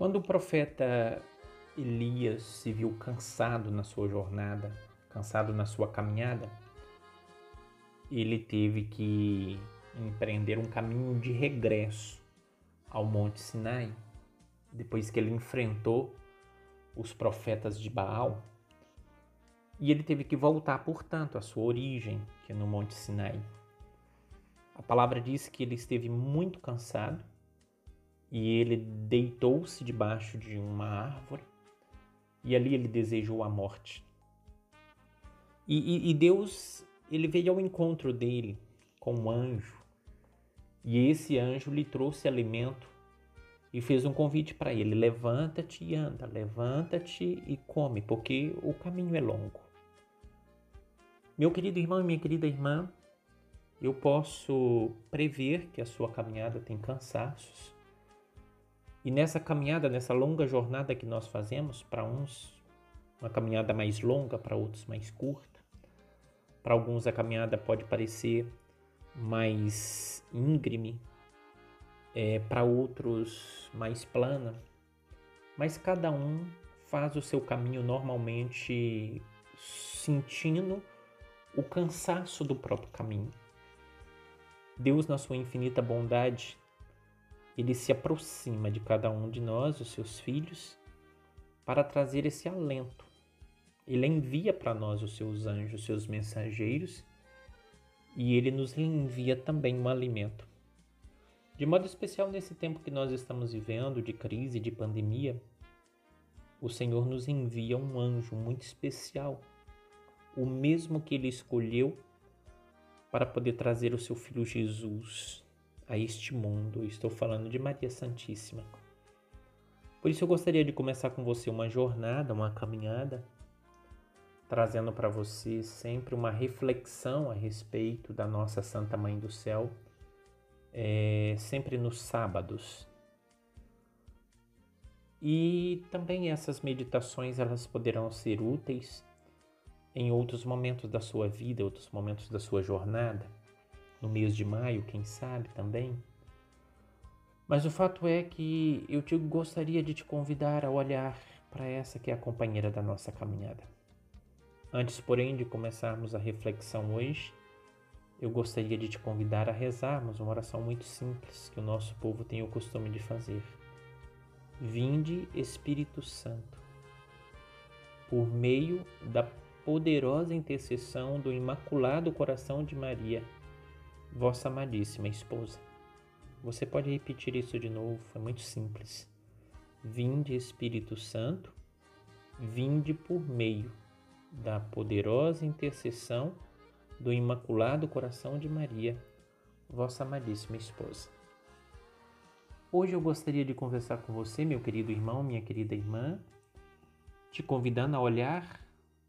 Quando o profeta Elias se viu cansado na sua jornada, cansado na sua caminhada, ele teve que empreender um caminho de regresso ao Monte Sinai, depois que ele enfrentou os profetas de Baal. E ele teve que voltar, portanto, à sua origem, que é no Monte Sinai. A palavra diz que ele esteve muito cansado e ele deitou-se debaixo de uma árvore e ali ele desejou a morte. E, e, e Deus ele veio ao encontro dele com um anjo e esse anjo lhe trouxe alimento e fez um convite para ele: levanta-te e anda, levanta-te e come, porque o caminho é longo. Meu querido irmão e minha querida irmã, eu posso prever que a sua caminhada tem cansaços. E nessa caminhada, nessa longa jornada que nós fazemos, para uns uma caminhada mais longa, para outros mais curta. Para alguns a caminhada pode parecer mais íngreme, é, para outros mais plana, mas cada um faz o seu caminho normalmente sentindo o cansaço do próprio caminho. Deus, na sua infinita bondade, ele se aproxima de cada um de nós, os seus filhos, para trazer esse alento. Ele envia para nós os seus anjos, os seus mensageiros, e ele nos envia também um alimento. De modo especial nesse tempo que nós estamos vivendo de crise, de pandemia, o Senhor nos envia um anjo muito especial, o mesmo que ele escolheu para poder trazer o seu filho Jesus a este mundo. Estou falando de Maria Santíssima. Por isso eu gostaria de começar com você uma jornada, uma caminhada trazendo para você sempre uma reflexão a respeito da nossa Santa Mãe do Céu, é, sempre nos sábados. E também essas meditações elas poderão ser úteis em outros momentos da sua vida, outros momentos da sua jornada, no mês de maio, quem sabe também. Mas o fato é que eu te gostaria de te convidar a olhar para essa que é a companheira da nossa caminhada. Antes, porém, de começarmos a reflexão hoje, eu gostaria de te convidar a rezarmos uma oração muito simples que o nosso povo tem o costume de fazer. Vinde, Espírito Santo, por meio da poderosa intercessão do Imaculado Coração de Maria, vossa amadíssima esposa. Você pode repetir isso de novo, é muito simples. Vinde, Espírito Santo, vinde por meio da poderosa intercessão do Imaculado Coração de Maria, vossa amadíssima esposa. Hoje eu gostaria de conversar com você, meu querido irmão, minha querida irmã, te convidando a olhar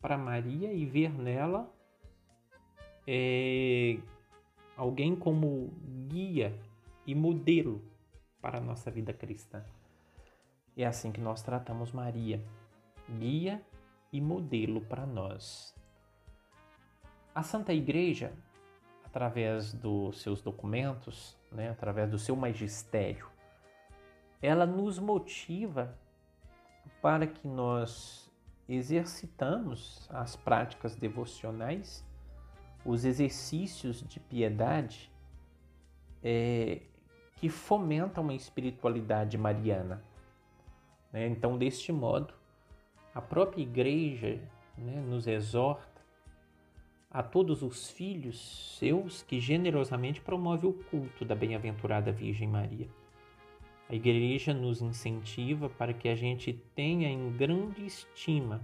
para Maria e ver nela é, alguém como guia e modelo para a nossa vida cristã. É assim que nós tratamos Maria, guia e modelo para nós. A Santa Igreja, através dos seus documentos, né, através do seu magistério, ela nos motiva para que nós exercitamos as práticas devocionais, os exercícios de piedade é, que fomentam uma espiritualidade mariana. Né? Então, deste modo, a própria igreja né, nos exorta a todos os filhos seus que generosamente promove o culto da bem-aventurada Virgem Maria. A igreja nos incentiva para que a gente tenha em grande estima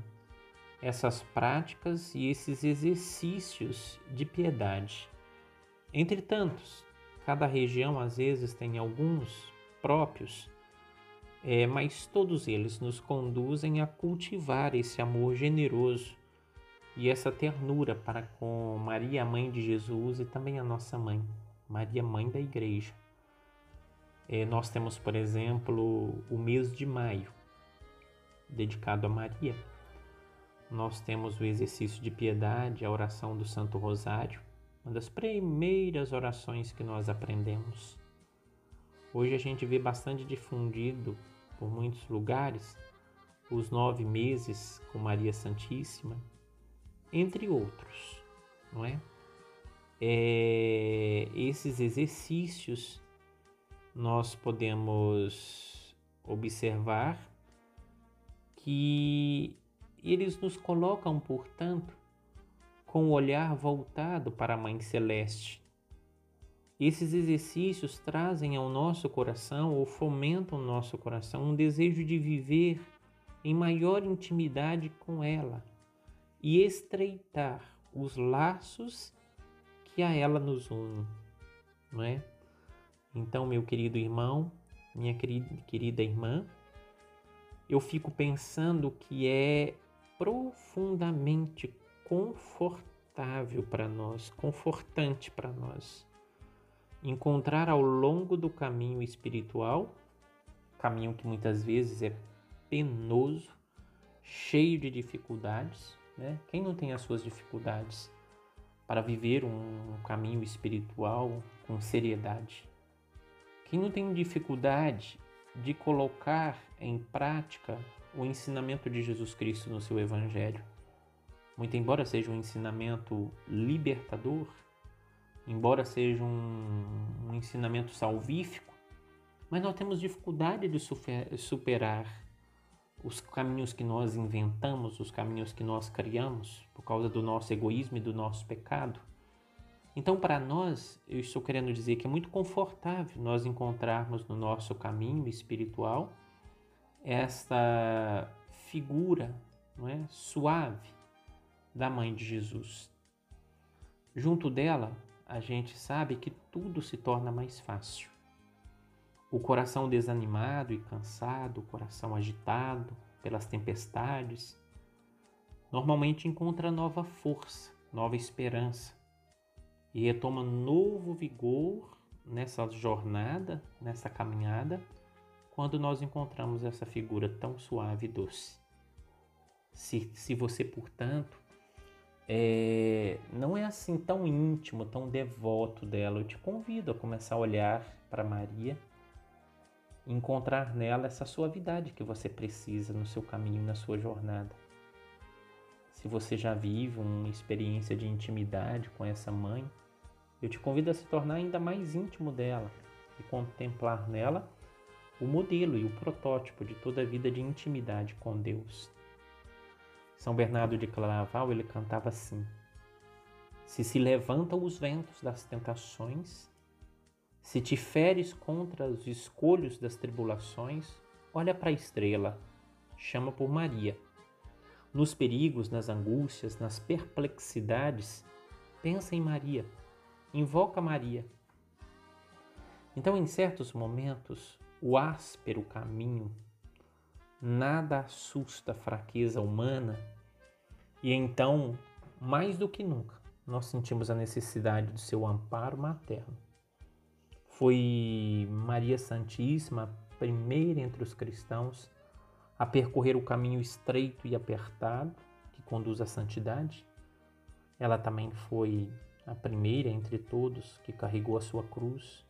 essas práticas e esses exercícios de piedade. Entre tantos, cada região às vezes tem alguns próprios é, mas todos eles nos conduzem a cultivar esse amor generoso e essa ternura para com Maria, mãe de Jesus, e também a nossa mãe, Maria, mãe da Igreja. É, nós temos, por exemplo, o mês de maio, dedicado a Maria. Nós temos o exercício de piedade, a oração do Santo Rosário, uma das primeiras orações que nós aprendemos. Hoje a gente vê bastante difundido por muitos lugares, os nove meses com Maria Santíssima, entre outros, não é? é esses exercícios nós podemos observar que eles nos colocam, portanto, com o olhar voltado para a Mãe Celeste. Esses exercícios trazem ao nosso coração ou fomentam no nosso coração um desejo de viver em maior intimidade com ela e estreitar os laços que a ela nos unem, não é? Então, meu querido irmão, minha querida, querida irmã, eu fico pensando que é profundamente confortável para nós, confortante para nós, encontrar ao longo do caminho espiritual, caminho que muitas vezes é penoso, cheio de dificuldades, né? Quem não tem as suas dificuldades para viver um caminho espiritual com seriedade? Quem não tem dificuldade de colocar em prática o ensinamento de Jesus Cristo no seu Evangelho? Muito embora seja um ensinamento libertador, embora seja um, um ensinamento salvífico, mas nós temos dificuldade de superar os caminhos que nós inventamos, os caminhos que nós criamos por causa do nosso egoísmo e do nosso pecado. Então, para nós, eu estou querendo dizer que é muito confortável nós encontrarmos no nosso caminho espiritual esta figura não é, suave da Mãe de Jesus. Junto dela, a gente sabe que tudo se torna mais fácil. O coração desanimado e cansado, o coração agitado pelas tempestades, normalmente encontra nova força, nova esperança e retoma novo vigor nessa jornada, nessa caminhada, quando nós encontramos essa figura tão suave e doce. Se, se você, portanto, é, não é assim tão íntimo, tão devoto dela, eu te convido a começar a olhar para Maria encontrar nela essa suavidade que você precisa no seu caminho, na sua jornada. Se você já vive uma experiência de intimidade com essa mãe, eu te convido a se tornar ainda mais íntimo dela e contemplar nela o modelo e o protótipo de toda a vida de intimidade com Deus. São Bernardo de Claraval ele cantava assim: Se se levantam os ventos das tentações, se te feres contra os escolhos das tribulações, olha para a estrela, chama por Maria. Nos perigos, nas angústias, nas perplexidades, pensa em Maria, invoca Maria. Então, em certos momentos, o áspero caminho, nada assusta a fraqueza humana, e então, mais do que nunca, nós sentimos a necessidade do seu amparo materno. Foi Maria Santíssima a primeira entre os cristãos a percorrer o caminho estreito e apertado que conduz à santidade. Ela também foi a primeira entre todos que carregou a sua cruz.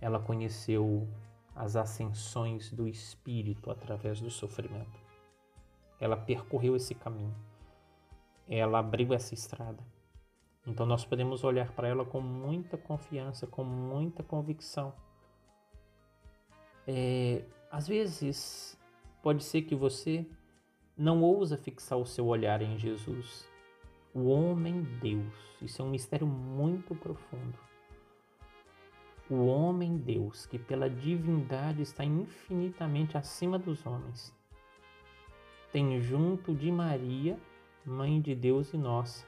Ela conheceu as ascensões do Espírito através do sofrimento. Ela percorreu esse caminho. Ela abriu essa estrada. Então nós podemos olhar para ela com muita confiança, com muita convicção. É, às vezes pode ser que você não ousa fixar o seu olhar em Jesus, o homem Deus. Isso é um mistério muito profundo. O homem Deus, que pela divindade está infinitamente acima dos homens, tem junto de Maria, mãe de Deus e nossa,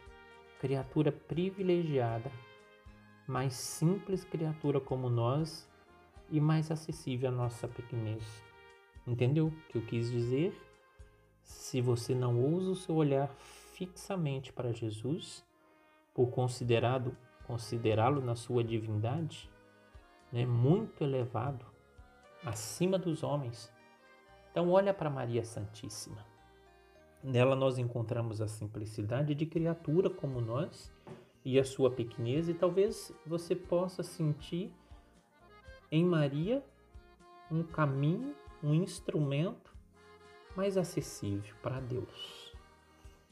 criatura privilegiada, mais simples criatura como nós e mais acessível à nossa pequenez. Entendeu o que eu quis dizer? Se você não ousa o seu olhar fixamente para Jesus, por considerado considerá-lo na sua divindade, né, muito elevado, acima dos homens. Então olha para Maria Santíssima. Nela nós encontramos a simplicidade de criatura como nós e a sua pequenez, e talvez você possa sentir em Maria um caminho um instrumento mais acessível para Deus.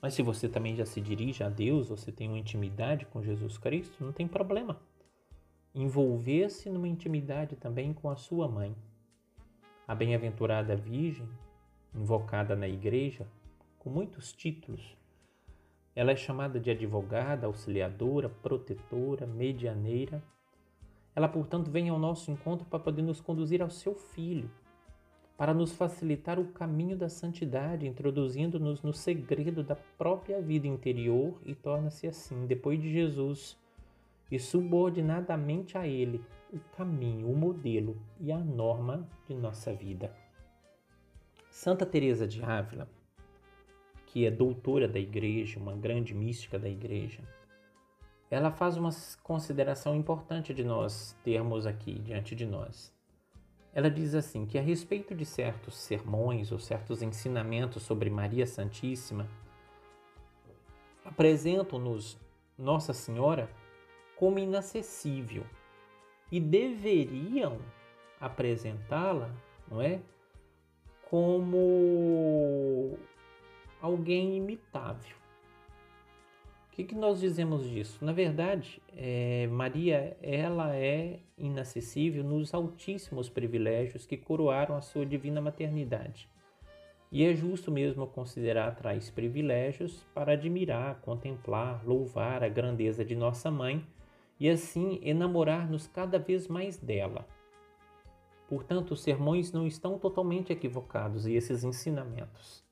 Mas se você também já se dirige a Deus, você tem uma intimidade com Jesus Cristo, não tem problema. Envolver-se numa intimidade também com a sua mãe. A bem-aventurada Virgem, invocada na igreja, com muitos títulos, ela é chamada de advogada, auxiliadora, protetora, medianeira. Ela, portanto, vem ao nosso encontro para poder nos conduzir ao seu filho, para nos facilitar o caminho da santidade, introduzindo-nos no segredo da própria vida interior e torna-se assim, depois de Jesus, e subordinadamente a Ele, o caminho, o modelo e a norma de nossa vida. Santa Teresa de Ávila, que é doutora da igreja, uma grande mística da igreja, ela faz uma consideração importante de nós termos aqui diante de nós. Ela diz assim que a respeito de certos sermões ou certos ensinamentos sobre Maria Santíssima, apresentam-nos Nossa Senhora como inacessível e deveriam apresentá-la, não é, como alguém imitável que, que nós dizemos disso? Na verdade, é, Maria ela é inacessível nos altíssimos privilégios que coroaram a sua divina maternidade. E é justo mesmo considerar tais privilégios para admirar, contemplar, louvar a grandeza de nossa mãe e assim enamorar-nos cada vez mais dela. Portanto, os sermões não estão totalmente equivocados e esses ensinamentos.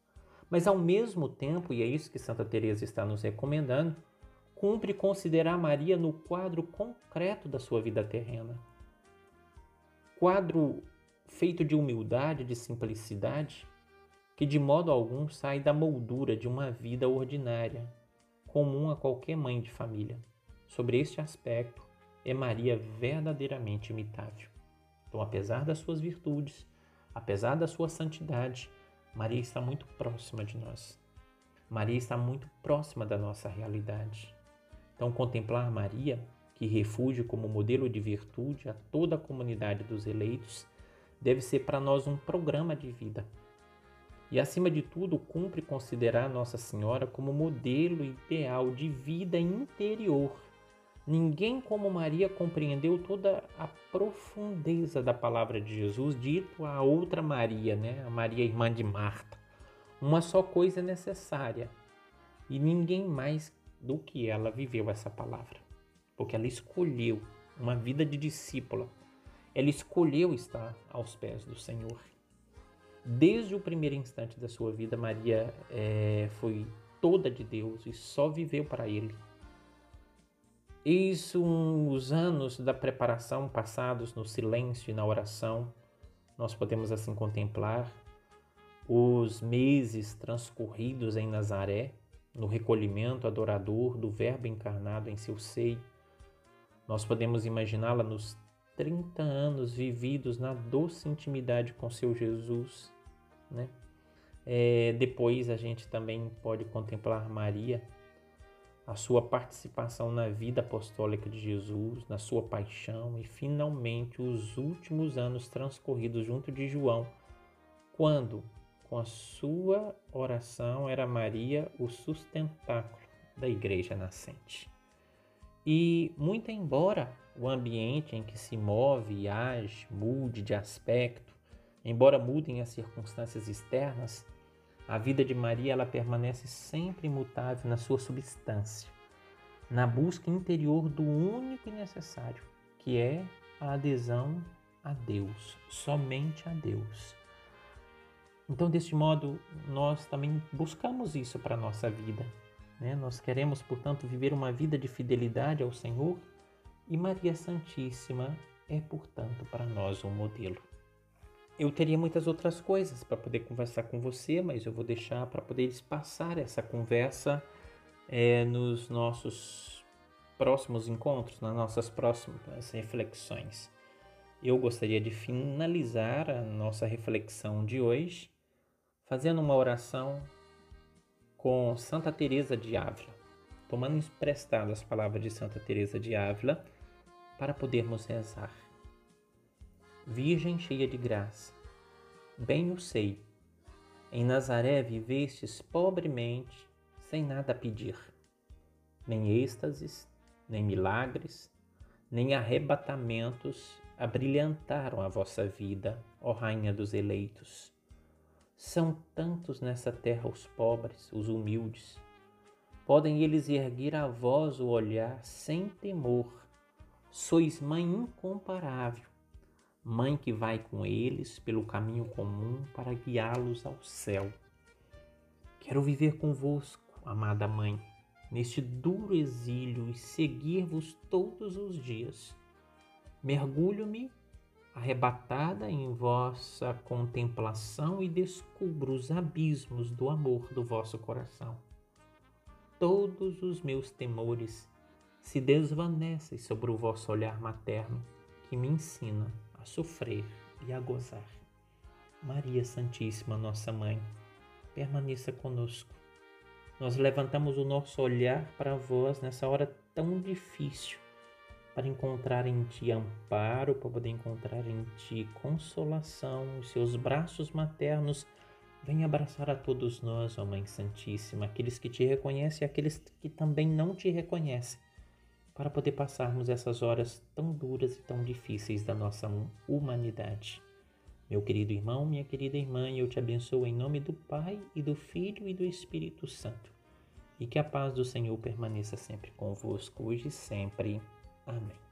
Mas ao mesmo tempo, e é isso que Santa Teresa está nos recomendando, cumpre considerar Maria no quadro concreto da sua vida terrena. Quadro feito de humildade, de simplicidade, que de modo algum sai da moldura de uma vida ordinária, comum a qualquer mãe de família. Sobre este aspecto, é Maria verdadeiramente imitável. Então, apesar das suas virtudes, apesar da sua santidade, Maria está muito próxima de nós. Maria está muito próxima da nossa realidade. Então, contemplar Maria, que refúgio como modelo de virtude a toda a comunidade dos eleitos, deve ser para nós um programa de vida. E, acima de tudo, cumpre considerar Nossa Senhora como modelo ideal de vida interior. Ninguém como Maria compreendeu toda a profundeza da palavra de Jesus, dito a outra Maria, né? a Maria irmã de Marta. Uma só coisa é necessária, e ninguém mais do que ela viveu essa palavra, porque ela escolheu uma vida de discípula, ela escolheu estar aos pés do Senhor. Desde o primeiro instante da sua vida, Maria é, foi toda de Deus e só viveu para Ele. Isso, os anos da preparação passados no silêncio e na oração, nós podemos assim contemplar os meses transcorridos em Nazaré, no recolhimento adorador do Verbo encarnado em seu seio. Nós podemos imaginá-la nos 30 anos vividos na doce intimidade com seu Jesus, né? É, depois a gente também pode contemplar Maria a sua participação na vida apostólica de Jesus, na sua paixão e finalmente os últimos anos transcorridos junto de João, quando, com a sua oração, era Maria o sustentáculo da igreja nascente. E, muito embora o ambiente em que se move e age mude de aspecto, embora mudem as circunstâncias externas, a vida de Maria ela permanece sempre imutável na sua substância, na busca interior do único e necessário, que é a adesão a Deus, somente a Deus. Então, deste modo, nós também buscamos isso para a nossa vida. Né? Nós queremos, portanto, viver uma vida de fidelidade ao Senhor e Maria Santíssima é, portanto, para nós um modelo. Eu teria muitas outras coisas para poder conversar com você, mas eu vou deixar para poder passar essa conversa é, nos nossos próximos encontros, nas nossas próximas reflexões. Eu gostaria de finalizar a nossa reflexão de hoje fazendo uma oração com Santa Teresa de Ávila, tomando emprestado as palavras de Santa Teresa de Ávila para podermos rezar. Virgem cheia de graça, bem o sei. Em Nazaré vivestes pobremente, sem nada pedir, nem êxtases, nem milagres, nem arrebatamentos abrilhantaram a vossa vida, ó Rainha dos eleitos. São tantos nessa terra os pobres, os humildes. Podem eles erguer a vós o olhar sem temor. Sois mãe incomparável, mãe que vai com eles pelo caminho comum para guiá-los ao céu. Quero viver convosco, amada mãe neste duro exílio e seguir-vos todos os dias. Mergulho-me arrebatada em vossa contemplação e descubro os abismos do amor do vosso coração. Todos os meus temores se desvanecem sobre o vosso olhar materno que me ensina a sofrer e a gozar. Maria Santíssima, nossa mãe, permaneça conosco nós levantamos o nosso olhar para vós nessa hora tão difícil, para encontrar em Ti amparo, para poder encontrar em Ti consolação, os seus braços maternos. Vem abraçar a todos nós, ó Mãe Santíssima, aqueles que te reconhecem e aqueles que também não te reconhecem, para poder passarmos essas horas tão duras e tão difíceis da nossa humanidade. Meu querido irmão, minha querida irmã, eu te abençoo em nome do Pai e do Filho e do Espírito Santo. E que a paz do Senhor permaneça sempre convosco, hoje e sempre. Amém.